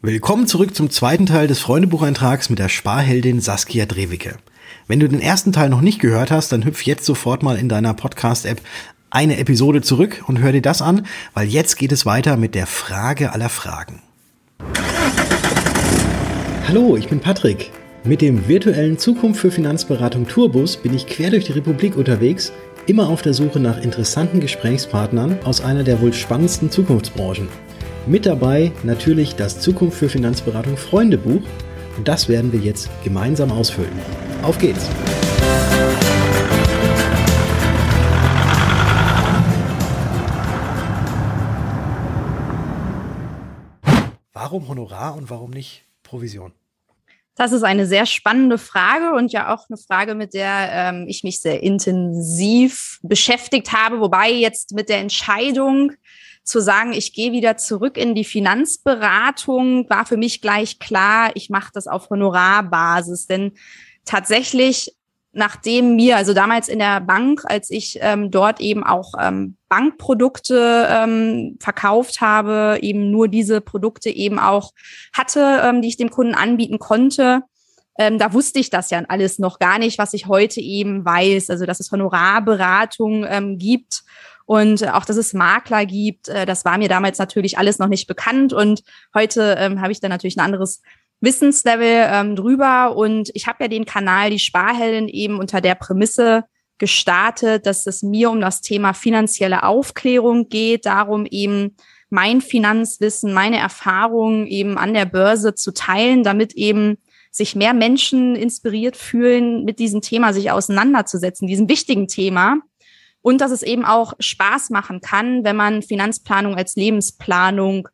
Willkommen zurück zum zweiten Teil des Freundebucheintrags mit der Sparheldin Saskia Drewicke. Wenn du den ersten Teil noch nicht gehört hast, dann hüpf jetzt sofort mal in deiner Podcast-App eine Episode zurück und hör dir das an, weil jetzt geht es weiter mit der Frage aller Fragen. Hallo, ich bin Patrick. Mit dem virtuellen Zukunft für Finanzberatung Tourbus bin ich quer durch die Republik unterwegs, immer auf der Suche nach interessanten Gesprächspartnern aus einer der wohl spannendsten Zukunftsbranchen. Mit dabei natürlich das Zukunft für Finanzberatung Freundebuch und das werden wir jetzt gemeinsam ausfüllen. Auf geht's! Warum Honorar und warum nicht Provision? Das ist eine sehr spannende Frage und ja auch eine Frage, mit der ähm, ich mich sehr intensiv beschäftigt habe, wobei jetzt mit der Entscheidung, zu sagen, ich gehe wieder zurück in die Finanzberatung, war für mich gleich klar, ich mache das auf Honorarbasis. Denn tatsächlich, nachdem mir, also damals in der Bank, als ich ähm, dort eben auch ähm, Bankprodukte ähm, verkauft habe, eben nur diese Produkte eben auch hatte, ähm, die ich dem Kunden anbieten konnte, ähm, da wusste ich das ja alles noch gar nicht, was ich heute eben weiß. Also, dass es Honorarberatung ähm, gibt und auch, dass es Makler gibt, äh, das war mir damals natürlich alles noch nicht bekannt. Und heute ähm, habe ich da natürlich ein anderes Wissenslevel ähm, drüber. Und ich habe ja den Kanal Die Sparheldin eben unter der Prämisse gestartet, dass es mir um das Thema finanzielle Aufklärung geht, darum eben mein Finanzwissen, meine Erfahrungen eben an der Börse zu teilen, damit eben sich mehr Menschen inspiriert fühlen, mit diesem Thema sich auseinanderzusetzen, diesem wichtigen Thema und dass es eben auch Spaß machen kann, wenn man Finanzplanung als Lebensplanung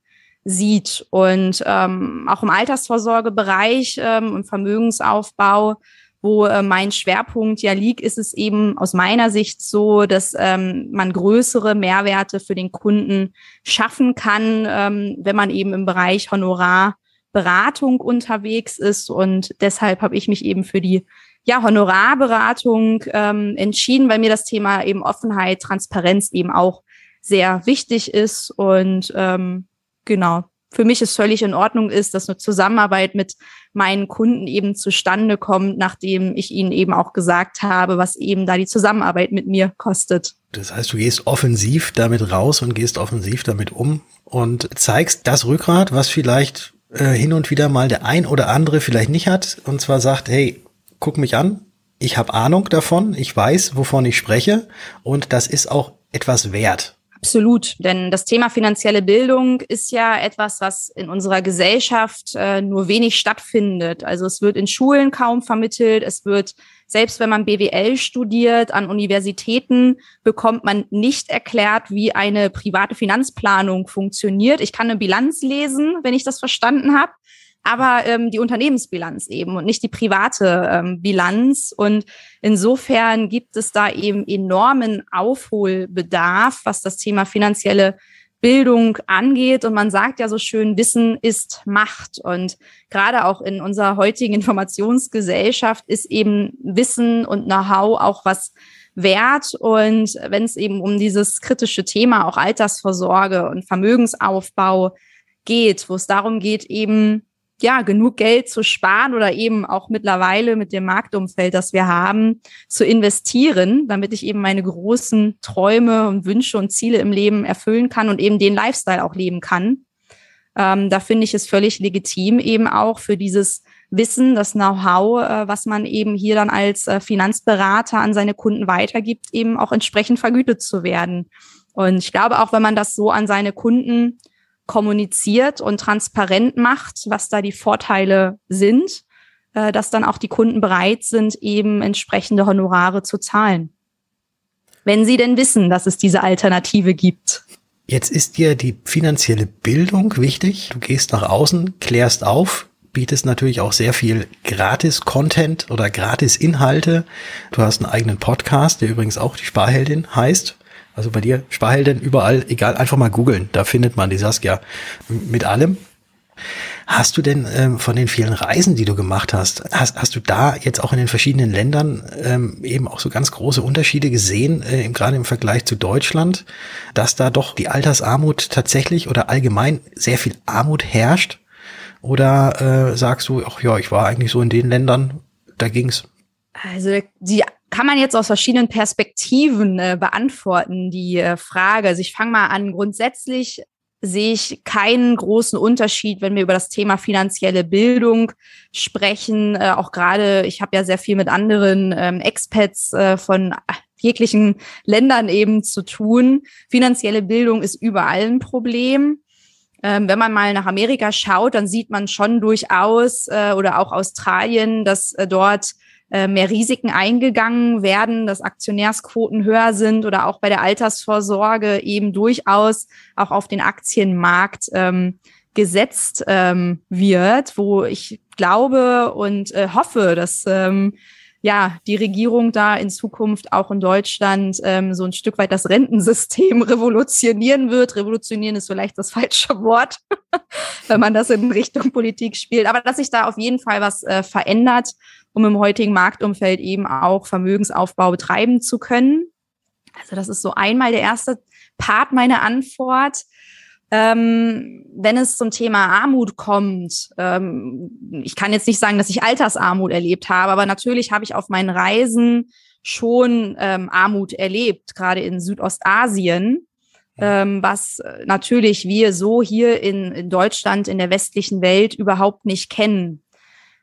sieht. Und ähm, auch im Altersvorsorgebereich, ähm, im Vermögensaufbau, wo äh, mein Schwerpunkt ja liegt, ist es eben aus meiner Sicht so, dass ähm, man größere Mehrwerte für den Kunden schaffen kann, ähm, wenn man eben im Bereich Honorarberatung unterwegs ist. Und deshalb habe ich mich eben für die ja, Honorarberatung ähm, entschieden, weil mir das Thema eben Offenheit, Transparenz eben auch sehr wichtig ist. Und ähm, genau, für mich ist völlig in Ordnung ist, dass eine Zusammenarbeit mit meinen Kunden eben zustande kommt, nachdem ich ihnen eben auch gesagt habe, was eben da die Zusammenarbeit mit mir kostet. Das heißt, du gehst offensiv damit raus und gehst offensiv damit um und zeigst das Rückgrat, was vielleicht äh, hin und wieder mal der ein oder andere vielleicht nicht hat und zwar sagt, hey, guck mich an, ich habe Ahnung davon, ich weiß, wovon ich spreche und das ist auch etwas wert. Absolut, denn das Thema finanzielle Bildung ist ja etwas, was in unserer Gesellschaft äh, nur wenig stattfindet. Also es wird in Schulen kaum vermittelt, es wird, selbst wenn man BWL studiert, an Universitäten bekommt man nicht erklärt, wie eine private Finanzplanung funktioniert. Ich kann eine Bilanz lesen, wenn ich das verstanden habe aber ähm, die Unternehmensbilanz eben und nicht die private ähm, Bilanz. Und insofern gibt es da eben enormen Aufholbedarf, was das Thema finanzielle Bildung angeht. Und man sagt ja so schön, Wissen ist Macht. Und gerade auch in unserer heutigen Informationsgesellschaft ist eben Wissen und Know-how auch was wert. Und wenn es eben um dieses kritische Thema, auch Altersvorsorge und Vermögensaufbau geht, wo es darum geht, eben ja, genug Geld zu sparen oder eben auch mittlerweile mit dem Marktumfeld, das wir haben, zu investieren, damit ich eben meine großen Träume und Wünsche und Ziele im Leben erfüllen kann und eben den Lifestyle auch leben kann. Ähm, da finde ich es völlig legitim, eben auch für dieses Wissen, das Know-how, äh, was man eben hier dann als äh, Finanzberater an seine Kunden weitergibt, eben auch entsprechend vergütet zu werden. Und ich glaube auch, wenn man das so an seine Kunden kommuniziert und transparent macht, was da die Vorteile sind, äh, dass dann auch die Kunden bereit sind, eben entsprechende Honorare zu zahlen. Wenn sie denn wissen, dass es diese Alternative gibt. Jetzt ist dir die finanzielle Bildung wichtig. Du gehst nach außen, klärst auf, bietest natürlich auch sehr viel Gratis-Content oder Gratis-Inhalte. Du hast einen eigenen Podcast, der übrigens auch die Sparheldin heißt. Also bei dir, Sparheldin, überall, egal, einfach mal googeln, da findet man die Saskia mit allem. Hast du denn ähm, von den vielen Reisen, die du gemacht hast, hast, hast du da jetzt auch in den verschiedenen Ländern ähm, eben auch so ganz große Unterschiede gesehen, äh, gerade im Vergleich zu Deutschland, dass da doch die Altersarmut tatsächlich oder allgemein sehr viel Armut herrscht? Oder äh, sagst du, ach ja, ich war eigentlich so in den Ländern, da ging's? Also die kann man jetzt aus verschiedenen Perspektiven äh, beantworten, die äh, Frage. Also ich fange mal an. Grundsätzlich sehe ich keinen großen Unterschied, wenn wir über das Thema finanzielle Bildung sprechen. Äh, auch gerade, ich habe ja sehr viel mit anderen ähm, Expats äh, von jeglichen Ländern eben zu tun. Finanzielle Bildung ist überall ein Problem. Ähm, wenn man mal nach Amerika schaut, dann sieht man schon durchaus äh, oder auch Australien, dass äh, dort äh, mehr Risiken eingegangen werden, dass Aktionärsquoten höher sind oder auch bei der Altersvorsorge eben durchaus auch auf den Aktienmarkt ähm, gesetzt ähm, wird, wo ich glaube und äh, hoffe, dass ähm, ja, die Regierung da in Zukunft auch in Deutschland ähm, so ein Stück weit das Rentensystem revolutionieren wird. Revolutionieren ist vielleicht das falsche Wort, wenn man das in Richtung Politik spielt. Aber dass sich da auf jeden Fall was äh, verändert, um im heutigen Marktumfeld eben auch Vermögensaufbau betreiben zu können. Also das ist so einmal der erste Part meiner Antwort. Ähm, wenn es zum Thema Armut kommt, ähm, ich kann jetzt nicht sagen, dass ich Altersarmut erlebt habe, aber natürlich habe ich auf meinen Reisen schon ähm, Armut erlebt, gerade in Südostasien, ähm, was natürlich wir so hier in, in Deutschland, in der westlichen Welt überhaupt nicht kennen.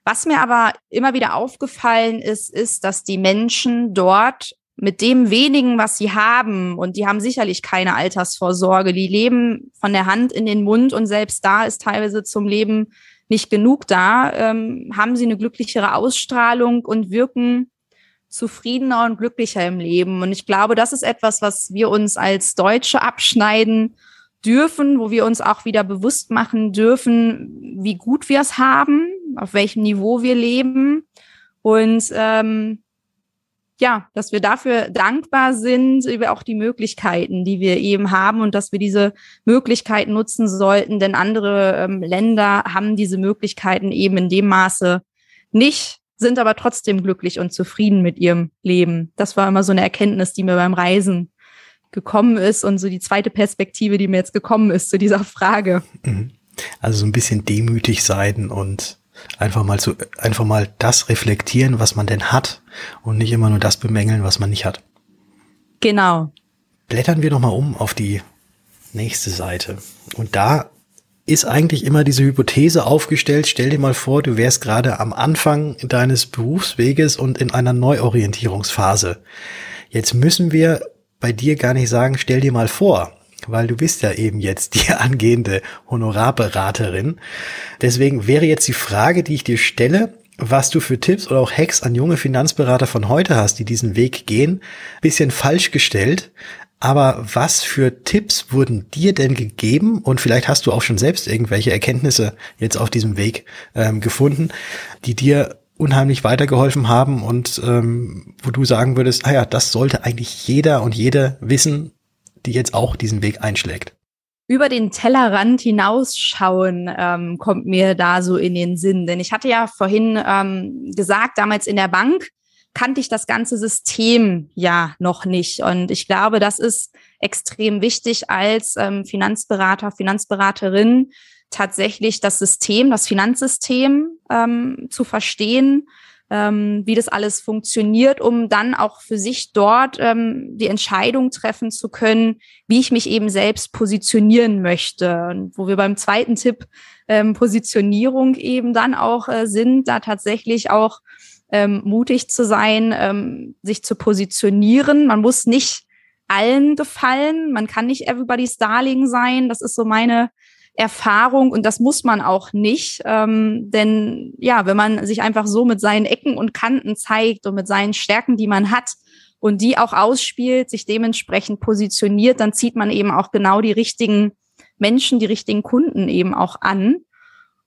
Was mir aber immer wieder aufgefallen ist, ist, dass die Menschen dort mit dem wenigen, was sie haben, und die haben sicherlich keine Altersvorsorge, die leben von der Hand in den Mund und selbst da ist teilweise zum Leben nicht genug da, ähm, haben sie eine glücklichere Ausstrahlung und wirken zufriedener und glücklicher im Leben. Und ich glaube, das ist etwas, was wir uns als Deutsche abschneiden dürfen, wo wir uns auch wieder bewusst machen dürfen, wie gut wir es haben, auf welchem Niveau wir leben. Und ähm, ja, dass wir dafür dankbar sind über auch die Möglichkeiten, die wir eben haben und dass wir diese Möglichkeiten nutzen sollten, denn andere ähm, Länder haben diese Möglichkeiten eben in dem Maße nicht, sind aber trotzdem glücklich und zufrieden mit ihrem Leben. Das war immer so eine Erkenntnis, die mir beim Reisen gekommen ist und so die zweite Perspektive, die mir jetzt gekommen ist zu dieser Frage. Mhm. Also so ein bisschen demütig sein und Einfach mal zu, einfach mal das reflektieren, was man denn hat und nicht immer nur das bemängeln, was man nicht hat. Genau. Blättern wir nochmal um auf die nächste Seite. Und da ist eigentlich immer diese Hypothese aufgestellt. Stell dir mal vor, du wärst gerade am Anfang deines Berufsweges und in einer Neuorientierungsphase. Jetzt müssen wir bei dir gar nicht sagen, stell dir mal vor, weil du bist ja eben jetzt die angehende Honorarberaterin. Deswegen wäre jetzt die Frage, die ich dir stelle, was du für Tipps oder auch Hacks an junge Finanzberater von heute hast, die diesen Weg gehen, bisschen falsch gestellt. Aber was für Tipps wurden dir denn gegeben? Und vielleicht hast du auch schon selbst irgendwelche Erkenntnisse jetzt auf diesem Weg ähm, gefunden, die dir unheimlich weitergeholfen haben und ähm, wo du sagen würdest, ah ja, das sollte eigentlich jeder und jede wissen, die jetzt auch diesen Weg einschlägt? Über den Tellerrand hinausschauen ähm, kommt mir da so in den Sinn. Denn ich hatte ja vorhin ähm, gesagt, damals in der Bank kannte ich das ganze System ja noch nicht. Und ich glaube, das ist extrem wichtig als ähm, Finanzberater, Finanzberaterin, tatsächlich das System, das Finanzsystem ähm, zu verstehen ähm, wie das alles funktioniert, um dann auch für sich dort ähm, die Entscheidung treffen zu können, wie ich mich eben selbst positionieren möchte. Und wo wir beim zweiten Tipp ähm, Positionierung eben dann auch äh, sind, da tatsächlich auch ähm, mutig zu sein, ähm, sich zu positionieren. Man muss nicht allen gefallen, man kann nicht everybody's Darling sein. Das ist so meine Erfahrung und das muss man auch nicht. Ähm, denn ja, wenn man sich einfach so mit seinen Ecken und Kanten zeigt und mit seinen Stärken, die man hat und die auch ausspielt, sich dementsprechend positioniert, dann zieht man eben auch genau die richtigen Menschen, die richtigen Kunden eben auch an.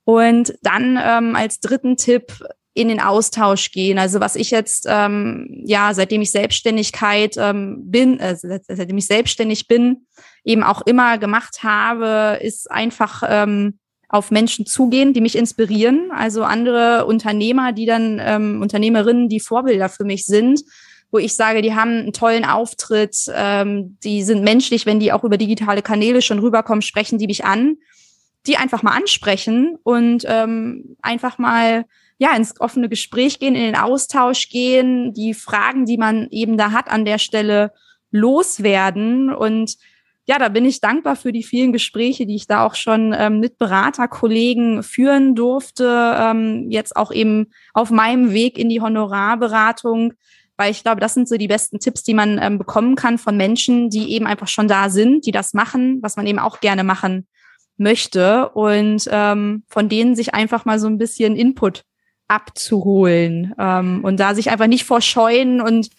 Und dann ähm, als dritten Tipp in den Austausch gehen. Also was ich jetzt, ähm, ja, seitdem ich Selbstständigkeit ähm, bin, äh, seitdem ich selbstständig bin, eben auch immer gemacht habe, ist einfach ähm, auf Menschen zugehen, die mich inspirieren. Also andere Unternehmer, die dann, ähm, Unternehmerinnen, die Vorbilder für mich sind, wo ich sage, die haben einen tollen Auftritt, ähm, die sind menschlich, wenn die auch über digitale Kanäle schon rüberkommen, sprechen die mich an die einfach mal ansprechen und ähm, einfach mal ja ins offene Gespräch gehen, in den Austausch gehen, die Fragen, die man eben da hat, an der Stelle loswerden und ja, da bin ich dankbar für die vielen Gespräche, die ich da auch schon ähm, mit Beraterkollegen führen durfte. Ähm, jetzt auch eben auf meinem Weg in die Honorarberatung, weil ich glaube, das sind so die besten Tipps, die man ähm, bekommen kann von Menschen, die eben einfach schon da sind, die das machen, was man eben auch gerne machen möchte und ähm, von denen sich einfach mal so ein bisschen Input abzuholen ähm, und da sich einfach nicht vorscheuen und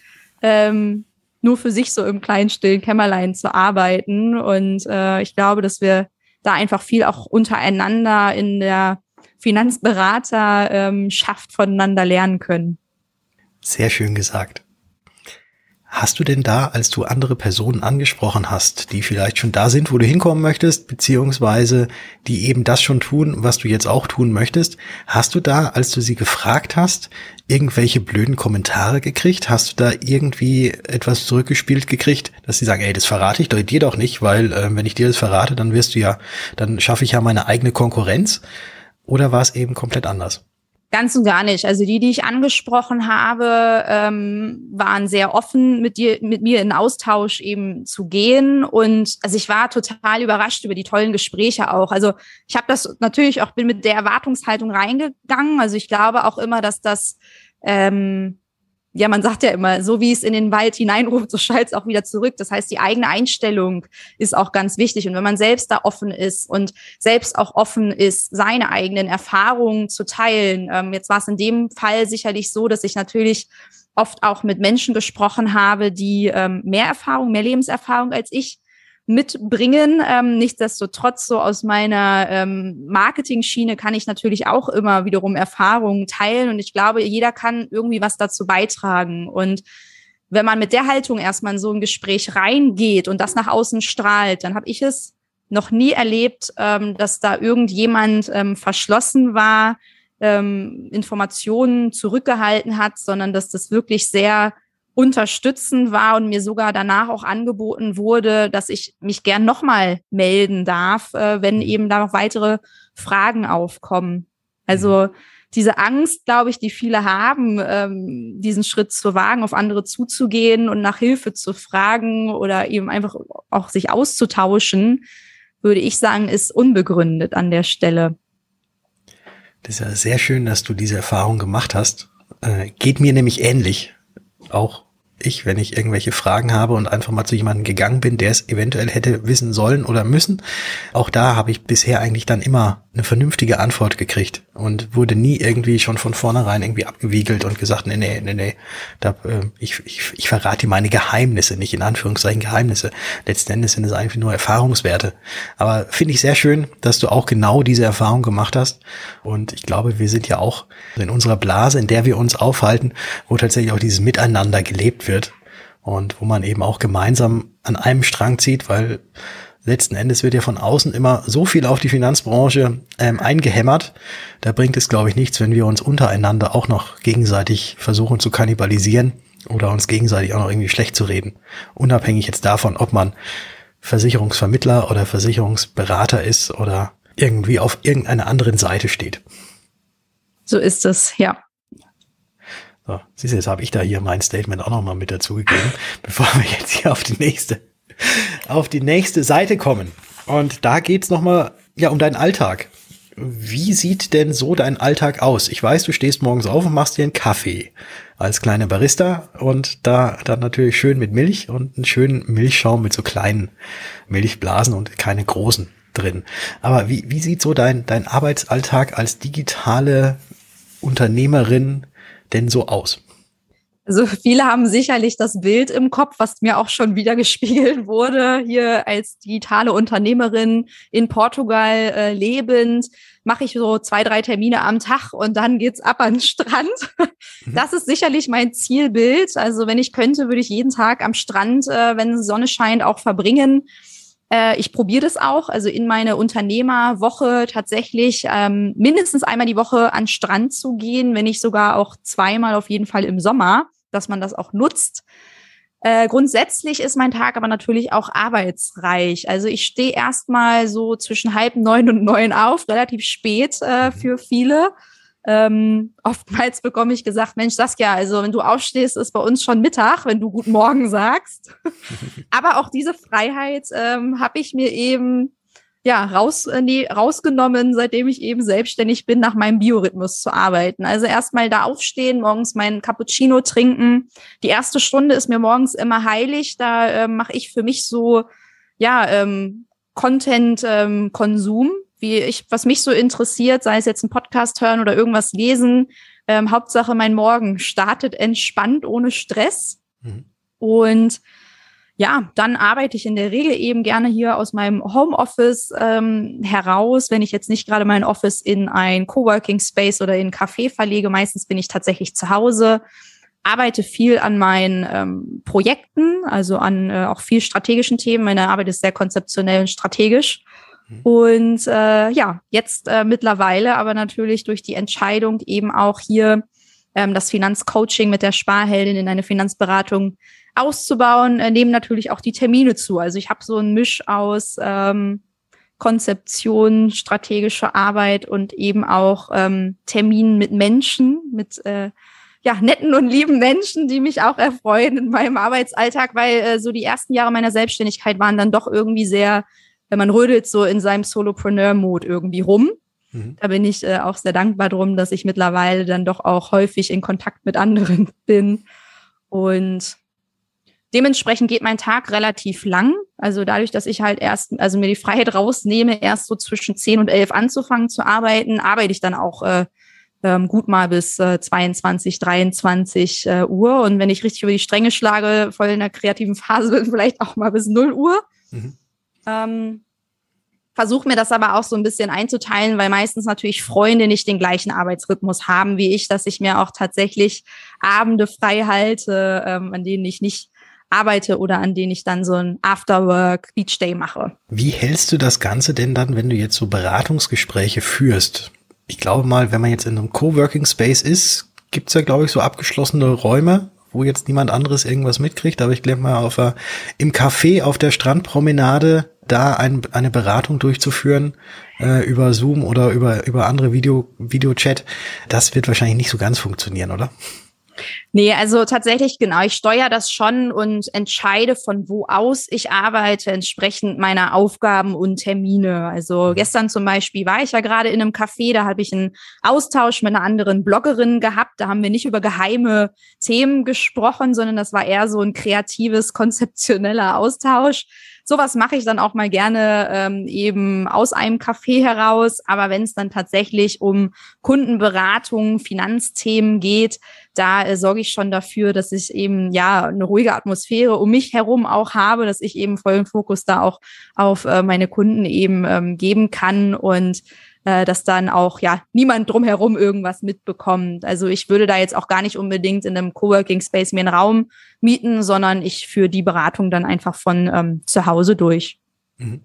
ähm, nur für sich so im kleinen stillen Kämmerlein zu arbeiten. Und äh, ich glaube, dass wir da einfach viel auch untereinander in der Finanzberater schafft voneinander lernen können. Sehr schön gesagt. Hast du denn da, als du andere Personen angesprochen hast, die vielleicht schon da sind, wo du hinkommen möchtest, beziehungsweise die eben das schon tun, was du jetzt auch tun möchtest, hast du da, als du sie gefragt hast, irgendwelche blöden Kommentare gekriegt? Hast du da irgendwie etwas zurückgespielt gekriegt, dass sie sagen, ey, das verrate ich dir doch nicht, weil äh, wenn ich dir das verrate, dann wirst du ja, dann schaffe ich ja meine eigene Konkurrenz? Oder war es eben komplett anders? Ganz und gar nicht. Also die, die ich angesprochen habe, ähm, waren sehr offen, mit dir, mit mir in Austausch eben zu gehen. Und also ich war total überrascht über die tollen Gespräche auch. Also ich habe das natürlich auch bin mit der Erwartungshaltung reingegangen. Also ich glaube auch immer, dass das ähm, ja, man sagt ja immer, so wie es in den Wald hineinruft, so schallt es auch wieder zurück. Das heißt, die eigene Einstellung ist auch ganz wichtig. Und wenn man selbst da offen ist und selbst auch offen ist, seine eigenen Erfahrungen zu teilen, ähm, jetzt war es in dem Fall sicherlich so, dass ich natürlich oft auch mit Menschen gesprochen habe, die ähm, mehr Erfahrung, mehr Lebenserfahrung als ich mitbringen. Ähm, nichtsdestotrotz, so aus meiner ähm, Marketing-Schiene kann ich natürlich auch immer wiederum Erfahrungen teilen und ich glaube, jeder kann irgendwie was dazu beitragen. Und wenn man mit der Haltung erstmal in so ein Gespräch reingeht und das nach außen strahlt, dann habe ich es noch nie erlebt, ähm, dass da irgendjemand ähm, verschlossen war, ähm, Informationen zurückgehalten hat, sondern dass das wirklich sehr unterstützend war und mir sogar danach auch angeboten wurde, dass ich mich gern nochmal melden darf, äh, wenn mhm. eben da noch weitere Fragen aufkommen. Also mhm. diese Angst, glaube ich, die viele haben, ähm, diesen Schritt zu wagen, auf andere zuzugehen und nach Hilfe zu fragen oder eben einfach auch sich auszutauschen, würde ich sagen, ist unbegründet an der Stelle. Das ist ja sehr schön, dass du diese Erfahrung gemacht hast. Äh, geht mir nämlich ähnlich. Auch ich, wenn ich irgendwelche Fragen habe und einfach mal zu jemandem gegangen bin, der es eventuell hätte wissen sollen oder müssen. Auch da habe ich bisher eigentlich dann immer eine vernünftige Antwort gekriegt und wurde nie irgendwie schon von vornherein irgendwie abgewiegelt und gesagt, nee, nee, nee, nee, da, äh, ich, ich, ich verrate dir meine Geheimnisse, nicht in Anführungszeichen Geheimnisse. Letzten Endes sind es einfach nur Erfahrungswerte. Aber finde ich sehr schön, dass du auch genau diese Erfahrung gemacht hast. Und ich glaube, wir sind ja auch in unserer Blase, in der wir uns aufhalten, wo tatsächlich auch dieses Miteinander gelebt wird und wo man eben auch gemeinsam an einem Strang zieht, weil letzten Endes wird ja von außen immer so viel auf die Finanzbranche ähm, eingehämmert. Da bringt es, glaube ich, nichts, wenn wir uns untereinander auch noch gegenseitig versuchen zu kannibalisieren oder uns gegenseitig auch noch irgendwie schlecht zu reden. Unabhängig jetzt davon, ob man Versicherungsvermittler oder Versicherungsberater ist oder irgendwie auf irgendeiner anderen Seite steht. So ist es, ja. So, siehst du, jetzt habe ich da hier mein Statement auch nochmal mit dazugegeben, bevor wir jetzt hier auf die nächste auf die nächste Seite kommen. Und da geht's nochmal ja, um deinen Alltag. Wie sieht denn so dein Alltag aus? Ich weiß, du stehst morgens auf und machst dir einen Kaffee als kleiner Barista und da dann natürlich schön mit Milch und einen schönen Milchschaum mit so kleinen Milchblasen und keine großen drin. Aber wie, wie sieht so dein, dein Arbeitsalltag als digitale Unternehmerin denn so aus? Also viele haben sicherlich das Bild im Kopf, was mir auch schon wieder gespiegelt wurde, hier als digitale Unternehmerin in Portugal äh, lebend, mache ich so zwei, drei Termine am Tag und dann geht's ab an den Strand. Mhm. Das ist sicherlich mein Zielbild. Also wenn ich könnte, würde ich jeden Tag am Strand, äh, wenn Sonne scheint, auch verbringen. Äh, ich probiere das auch, also in meine Unternehmerwoche tatsächlich ähm, mindestens einmal die Woche an Strand zu gehen, wenn nicht sogar auch zweimal auf jeden Fall im Sommer dass man das auch nutzt. Äh, grundsätzlich ist mein Tag aber natürlich auch arbeitsreich. Also ich stehe erstmal so zwischen halb neun und neun auf, relativ spät äh, mhm. für viele. Ähm, oftmals bekomme ich gesagt, Mensch, Saskia, also wenn du aufstehst, ist bei uns schon Mittag, wenn du Guten Morgen sagst. aber auch diese Freiheit ähm, habe ich mir eben ja, raus, äh, nee, rausgenommen, seitdem ich eben selbstständig bin, nach meinem Biorhythmus zu arbeiten. Also erstmal da aufstehen, morgens meinen Cappuccino trinken. Die erste Stunde ist mir morgens immer heilig. Da äh, mache ich für mich so, ja, ähm, Content-Konsum, ähm, wie ich, was mich so interessiert, sei es jetzt ein Podcast hören oder irgendwas lesen. Ähm, Hauptsache, mein Morgen startet entspannt, ohne Stress. Mhm. Und ja, dann arbeite ich in der Regel eben gerne hier aus meinem Homeoffice ähm, heraus, wenn ich jetzt nicht gerade mein Office in ein Coworking Space oder in ein Café verlege. Meistens bin ich tatsächlich zu Hause, arbeite viel an meinen ähm, Projekten, also an äh, auch viel strategischen Themen. Meine Arbeit ist sehr konzeptionell und strategisch. Und äh, ja, jetzt äh, mittlerweile aber natürlich durch die Entscheidung eben auch hier ähm, das Finanzcoaching mit der Sparheldin in eine Finanzberatung auszubauen, äh, nehmen natürlich auch die Termine zu. Also ich habe so ein Misch aus ähm, Konzeption, strategische Arbeit und eben auch ähm, Terminen mit Menschen, mit äh, ja, netten und lieben Menschen, die mich auch erfreuen in meinem Arbeitsalltag, weil äh, so die ersten Jahre meiner Selbstständigkeit waren dann doch irgendwie sehr, wenn man rödelt so in seinem Solopreneur-Mode irgendwie rum. Mhm. Da bin ich äh, auch sehr dankbar drum, dass ich mittlerweile dann doch auch häufig in Kontakt mit anderen bin. Und Dementsprechend geht mein Tag relativ lang. Also dadurch, dass ich halt erst, also mir die Freiheit rausnehme, erst so zwischen 10 und 11 anzufangen zu arbeiten, arbeite ich dann auch äh, ähm, gut mal bis äh, 22, 23 äh, Uhr. Und wenn ich richtig über die Stränge schlage, voll in der kreativen Phase, vielleicht auch mal bis 0 Uhr. Mhm. Ähm, Versuche mir das aber auch so ein bisschen einzuteilen, weil meistens natürlich Freunde nicht den gleichen Arbeitsrhythmus haben wie ich, dass ich mir auch tatsächlich Abende frei halte, ähm, an denen ich nicht arbeite oder an denen ich dann so ein Afterwork Beach Day mache. Wie hältst du das Ganze denn dann, wenn du jetzt so Beratungsgespräche führst? Ich glaube mal, wenn man jetzt in einem Coworking Space ist, gibt's ja, glaube ich, so abgeschlossene Räume, wo jetzt niemand anderes irgendwas mitkriegt. Aber ich glaube mal, auf, im Café auf der Strandpromenade da ein, eine Beratung durchzuführen äh, über Zoom oder über, über andere Video, Videochat, das wird wahrscheinlich nicht so ganz funktionieren, oder? Nee, also tatsächlich genau. Ich steuere das schon und entscheide von wo aus ich arbeite, entsprechend meiner Aufgaben und Termine. Also mhm. gestern zum Beispiel war ich ja gerade in einem Café, da habe ich einen Austausch mit einer anderen Bloggerin gehabt. Da haben wir nicht über geheime Themen gesprochen, sondern das war eher so ein kreatives, konzeptioneller Austausch sowas mache ich dann auch mal gerne ähm, eben aus einem Café heraus. Aber wenn es dann tatsächlich um Kundenberatung, Finanzthemen geht, da äh, sorge ich schon dafür, dass ich eben ja eine ruhige Atmosphäre um mich herum auch habe, dass ich eben vollen Fokus da auch auf äh, meine Kunden eben ähm, geben kann und äh, dass dann auch ja niemand drumherum irgendwas mitbekommt. Also ich würde da jetzt auch gar nicht unbedingt in einem Coworking Space mir einen Raum mieten, sondern ich führe die Beratung dann einfach von ähm, zu Hause durch. Mhm.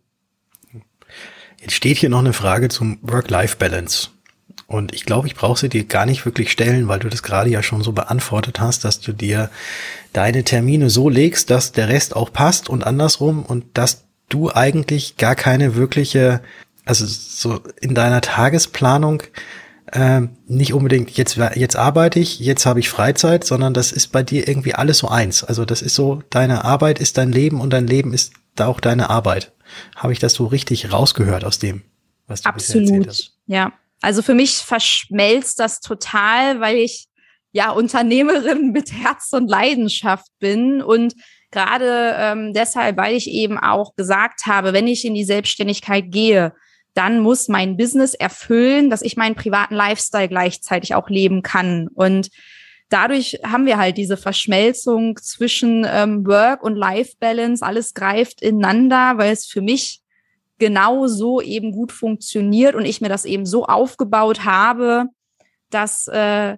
Jetzt steht hier noch eine Frage zum Work-Life-Balance. Und ich glaube, ich brauche sie dir gar nicht wirklich stellen, weil du das gerade ja schon so beantwortet hast, dass du dir deine Termine so legst, dass der Rest auch passt und andersrum und dass du eigentlich gar keine wirkliche also so in deiner Tagesplanung äh, nicht unbedingt jetzt jetzt arbeite ich, jetzt habe ich Freizeit, sondern das ist bei dir irgendwie alles so eins. Also das ist so deine Arbeit ist dein Leben und dein Leben ist da auch deine Arbeit. Habe ich das so richtig rausgehört aus dem, was du Absolut. erzählt hast? Ja, also für mich verschmelzt das total, weil ich ja Unternehmerin mit Herz und Leidenschaft bin und gerade ähm, deshalb, weil ich eben auch gesagt habe, wenn ich in die Selbstständigkeit gehe, dann muss mein Business erfüllen, dass ich meinen privaten Lifestyle gleichzeitig auch leben kann. Und dadurch haben wir halt diese Verschmelzung zwischen ähm, Work und Life Balance. Alles greift ineinander, weil es für mich genau so eben gut funktioniert und ich mir das eben so aufgebaut habe, dass äh,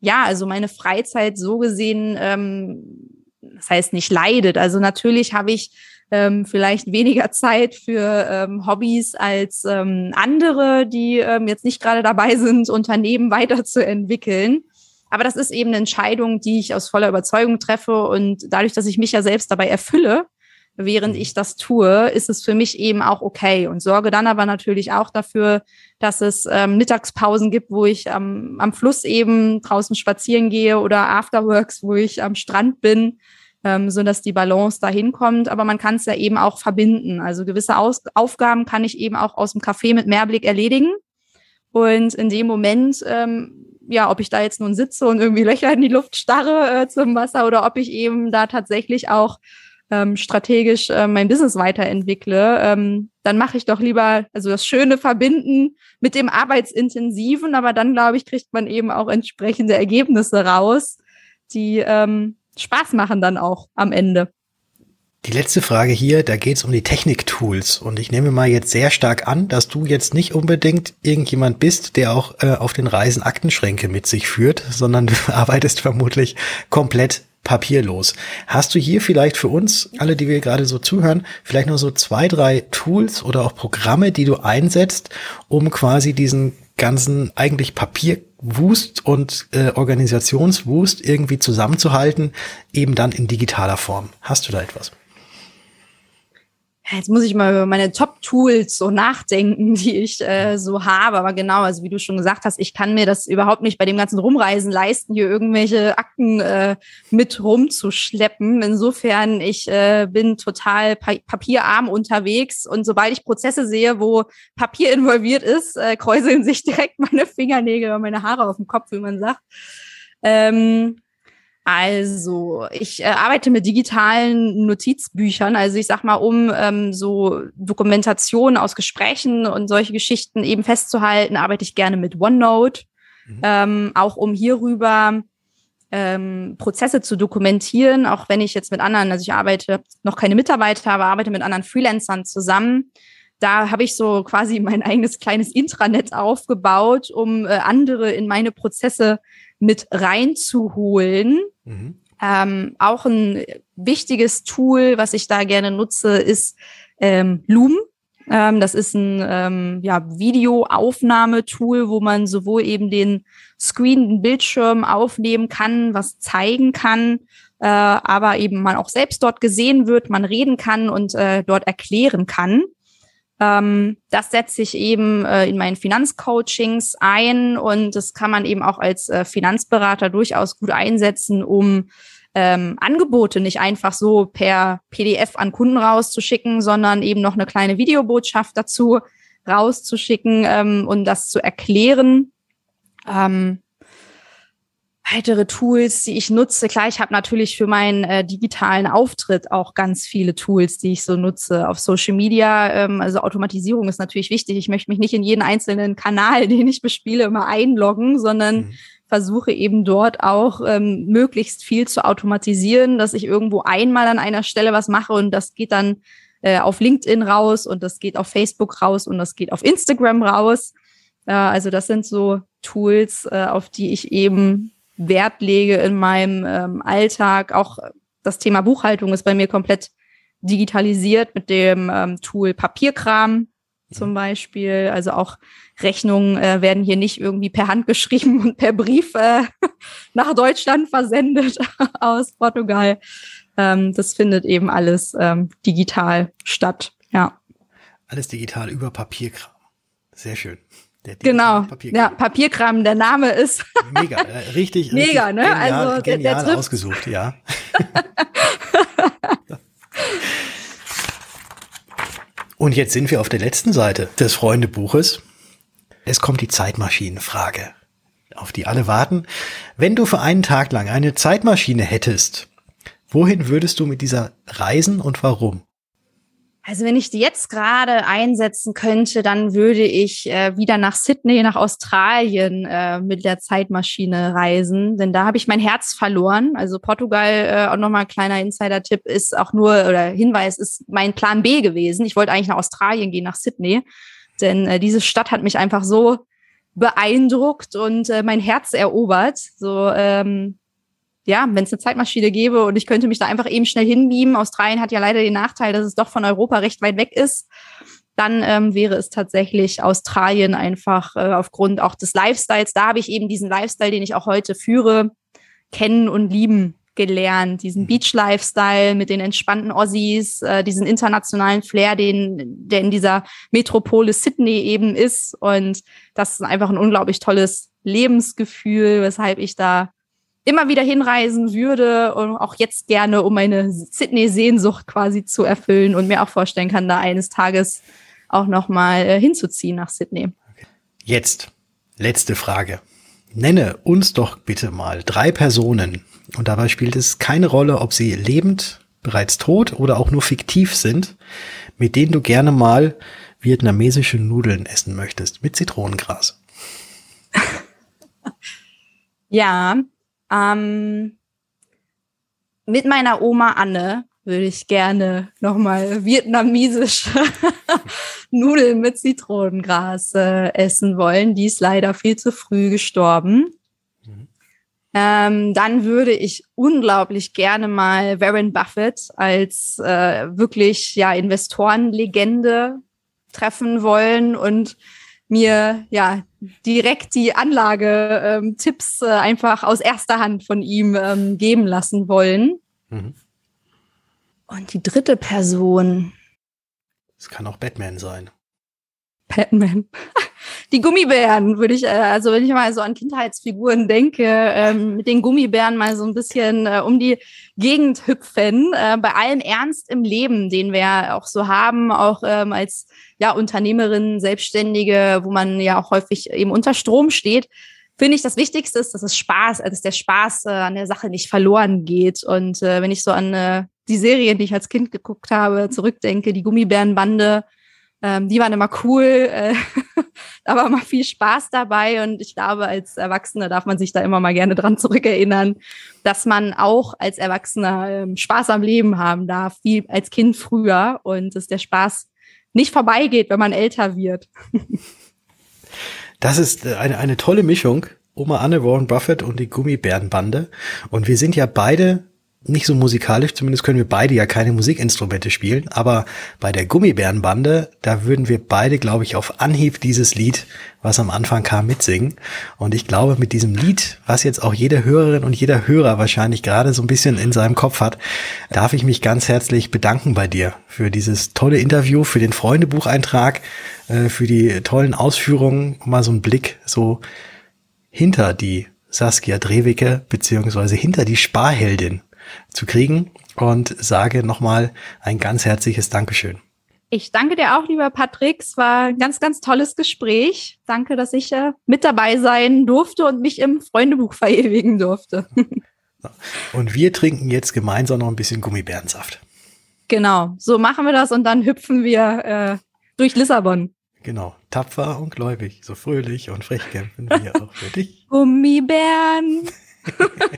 ja, also meine Freizeit so gesehen, ähm, das heißt nicht leidet. Also natürlich habe ich ähm, vielleicht weniger Zeit für ähm, Hobbys als ähm, andere, die ähm, jetzt nicht gerade dabei sind, Unternehmen weiterzuentwickeln. Aber das ist eben eine Entscheidung, die ich aus voller Überzeugung treffe. Und dadurch, dass ich mich ja selbst dabei erfülle, während ich das tue, ist es für mich eben auch okay und sorge dann aber natürlich auch dafür, dass es ähm, Mittagspausen gibt, wo ich ähm, am Fluss eben draußen spazieren gehe oder Afterworks, wo ich am Strand bin, ähm, so dass die Balance dahin kommt. Aber man kann es ja eben auch verbinden. Also gewisse Aus Aufgaben kann ich eben auch aus dem Café mit Mehrblick erledigen. Und in dem Moment ähm, ja, ob ich da jetzt nun sitze und irgendwie Löcher in die Luft starre äh, zum Wasser oder ob ich eben da tatsächlich auch ähm, strategisch äh, mein Business weiterentwickle, ähm, dann mache ich doch lieber also das Schöne verbinden mit dem Arbeitsintensiven, aber dann glaube ich, kriegt man eben auch entsprechende Ergebnisse raus, die ähm, Spaß machen dann auch am Ende. Die letzte Frage hier, da geht es um die Techniktools. Und ich nehme mal jetzt sehr stark an, dass du jetzt nicht unbedingt irgendjemand bist, der auch äh, auf den Reisen Aktenschränke mit sich führt, sondern du arbeitest vermutlich komplett papierlos. Hast du hier vielleicht für uns, alle, die wir gerade so zuhören, vielleicht noch so zwei, drei Tools oder auch Programme, die du einsetzt, um quasi diesen ganzen eigentlich Papierwust und äh, Organisationswust irgendwie zusammenzuhalten, eben dann in digitaler Form. Hast du da etwas? Jetzt muss ich mal über meine Top-Tools so nachdenken, die ich äh, so habe. Aber genau, also wie du schon gesagt hast, ich kann mir das überhaupt nicht bei dem ganzen Rumreisen leisten, hier irgendwelche Akten äh, mit rumzuschleppen. Insofern, ich äh, bin total pa papierarm unterwegs und sobald ich Prozesse sehe, wo Papier involviert ist, äh, kräuseln sich direkt meine Fingernägel oder meine Haare auf dem Kopf, wie man sagt. Ähm, also, ich äh, arbeite mit digitalen Notizbüchern. Also ich sag mal, um ähm, so Dokumentationen aus Gesprächen und solche Geschichten eben festzuhalten, arbeite ich gerne mit OneNote. Mhm. Ähm, auch um hierüber ähm, Prozesse zu dokumentieren, auch wenn ich jetzt mit anderen, also ich arbeite noch keine Mitarbeiter, aber arbeite mit anderen Freelancern zusammen. Da habe ich so quasi mein eigenes kleines Intranet aufgebaut, um äh, andere in meine Prozesse mit reinzuholen. Mhm. Ähm, auch ein wichtiges Tool, was ich da gerne nutze, ist ähm, Loom. Ähm, das ist ein ähm, ja, Videoaufnahmetool, wo man sowohl eben den Screen, den Bildschirm aufnehmen kann, was zeigen kann, äh, aber eben man auch selbst dort gesehen wird, man reden kann und äh, dort erklären kann. Ähm, das setze ich eben äh, in meinen Finanzcoachings ein und das kann man eben auch als äh, Finanzberater durchaus gut einsetzen, um ähm, Angebote nicht einfach so per PDF an Kunden rauszuschicken, sondern eben noch eine kleine Videobotschaft dazu rauszuschicken ähm, und das zu erklären. Ähm, weitere Tools, die ich nutze. Klar, ich habe natürlich für meinen äh, digitalen Auftritt auch ganz viele Tools, die ich so nutze auf Social Media. Ähm, also Automatisierung ist natürlich wichtig. Ich möchte mich nicht in jeden einzelnen Kanal, den ich bespiele, immer einloggen, sondern mhm. versuche eben dort auch ähm, möglichst viel zu automatisieren, dass ich irgendwo einmal an einer Stelle was mache und das geht dann äh, auf LinkedIn raus und das geht auf Facebook raus und das geht auf Instagram raus. Äh, also das sind so Tools, äh, auf die ich eben Wert lege in meinem ähm, Alltag. Auch das Thema Buchhaltung ist bei mir komplett digitalisiert mit dem ähm, Tool Papierkram zum. Beispiel. Also auch Rechnungen äh, werden hier nicht irgendwie per Hand geschrieben und per Brief äh, nach Deutschland versendet aus Portugal. Ähm, das findet eben alles ähm, digital statt. Ja. Alles digital über Papierkram. Sehr schön genau, Papierkram. ja, Papierkram, der Name ist. Mega, äh, richtig, Mega, ne? Genial, also genial der ausgesucht, ja. Und jetzt sind wir auf der letzten Seite des Freundebuches. Es kommt die Zeitmaschinenfrage, auf die alle warten. Wenn du für einen Tag lang eine Zeitmaschine hättest, wohin würdest du mit dieser reisen und warum? Also wenn ich die jetzt gerade einsetzen könnte, dann würde ich äh, wieder nach Sydney, nach Australien äh, mit der Zeitmaschine reisen, denn da habe ich mein Herz verloren. Also Portugal, äh, auch nochmal ein kleiner Insider-Tipp, ist auch nur, oder Hinweis, ist mein Plan B gewesen. Ich wollte eigentlich nach Australien gehen, nach Sydney, denn äh, diese Stadt hat mich einfach so beeindruckt und äh, mein Herz erobert. So ähm, ja, wenn es eine Zeitmaschine gäbe und ich könnte mich da einfach eben schnell hinbeamen. Australien hat ja leider den Nachteil, dass es doch von Europa recht weit weg ist. dann ähm, wäre es tatsächlich Australien einfach äh, aufgrund auch des Lifestyles. Da habe ich eben diesen Lifestyle, den ich auch heute führe, kennen und lieben gelernt. Diesen mhm. Beach-Lifestyle mit den entspannten Aussies, äh, diesen internationalen Flair, den, der in dieser Metropole Sydney eben ist. Und das ist einfach ein unglaublich tolles Lebensgefühl, weshalb ich da immer wieder hinreisen würde und auch jetzt gerne, um meine Sydney-Sehnsucht quasi zu erfüllen und mir auch vorstellen kann, da eines Tages auch nochmal äh, hinzuziehen nach Sydney. Jetzt, letzte Frage. Nenne uns doch bitte mal drei Personen, und dabei spielt es keine Rolle, ob sie lebend, bereits tot oder auch nur fiktiv sind, mit denen du gerne mal vietnamesische Nudeln essen möchtest mit Zitronengras. ja, ähm, mit meiner Oma Anne würde ich gerne nochmal vietnamesische Nudeln mit Zitronengras äh, essen wollen. Die ist leider viel zu früh gestorben. Mhm. Ähm, dann würde ich unglaublich gerne mal Warren Buffett als äh, wirklich ja Investorenlegende treffen wollen und mir ja direkt die Anlagetipps ähm, äh, einfach aus erster Hand von ihm ähm, geben lassen wollen. Mhm. Und die dritte Person. Es kann auch Batman sein. Batman. Die Gummibären würde ich, äh, also wenn ich mal so an Kindheitsfiguren denke, ähm, mit den Gummibären mal so ein bisschen äh, um die Gegend hüpfen. Äh, bei allem Ernst im Leben, den wir auch so haben, auch ähm, als ja Unternehmerin, Selbstständige, wo man ja auch häufig eben unter Strom steht, finde ich, das Wichtigste ist, dass es Spaß, dass der Spaß äh, an der Sache nicht verloren geht. Und äh, wenn ich so an äh, die Serien, die ich als Kind geguckt habe, zurückdenke, die Gummibärenbande, ähm, die waren immer cool, äh, da war immer viel Spaß dabei und ich glaube, als Erwachsener darf man sich da immer mal gerne dran zurückerinnern, dass man auch als Erwachsener ähm, Spaß am Leben haben darf, wie als Kind früher und dass der Spaß nicht vorbeigeht, wenn man älter wird. das ist äh, eine, eine tolle Mischung. Oma Anne, Warren Buffett und die Gummibärenbande. Und wir sind ja beide nicht so musikalisch, zumindest können wir beide ja keine Musikinstrumente spielen, aber bei der Gummibärenbande, da würden wir beide, glaube ich, auf Anhieb dieses Lied, was am Anfang kam, mitsingen. Und ich glaube, mit diesem Lied, was jetzt auch jede Hörerin und jeder Hörer wahrscheinlich gerade so ein bisschen in seinem Kopf hat, darf ich mich ganz herzlich bedanken bei dir für dieses tolle Interview, für den Freundebucheintrag, äh, für die tollen Ausführungen, mal so einen Blick so hinter die Saskia Drewicke, beziehungsweise hinter die Sparheldin zu kriegen und sage nochmal ein ganz herzliches Dankeschön. Ich danke dir auch, lieber Patrick. Es war ein ganz, ganz tolles Gespräch. Danke, dass ich äh, mit dabei sein durfte und mich im Freundebuch verewigen durfte. Und wir trinken jetzt gemeinsam noch ein bisschen Gummibärensaft. Genau, so machen wir das und dann hüpfen wir äh, durch Lissabon. Genau, tapfer und gläubig, so fröhlich und frech kämpfen wir auch für dich. Gummibären.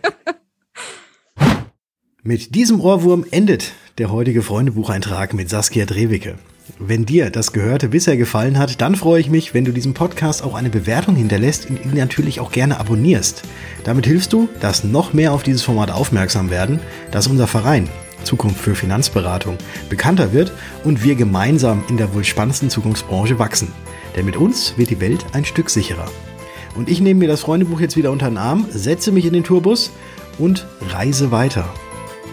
Mit diesem Ohrwurm endet der heutige Freundebucheintrag mit Saskia Drewicke. Wenn dir das Gehörte bisher gefallen hat, dann freue ich mich, wenn du diesem Podcast auch eine Bewertung hinterlässt und ihn natürlich auch gerne abonnierst. Damit hilfst du, dass noch mehr auf dieses Format aufmerksam werden, dass unser Verein Zukunft für Finanzberatung bekannter wird und wir gemeinsam in der wohl spannendsten Zukunftsbranche wachsen. Denn mit uns wird die Welt ein Stück sicherer. Und ich nehme mir das Freundebuch jetzt wieder unter den Arm, setze mich in den Tourbus und reise weiter.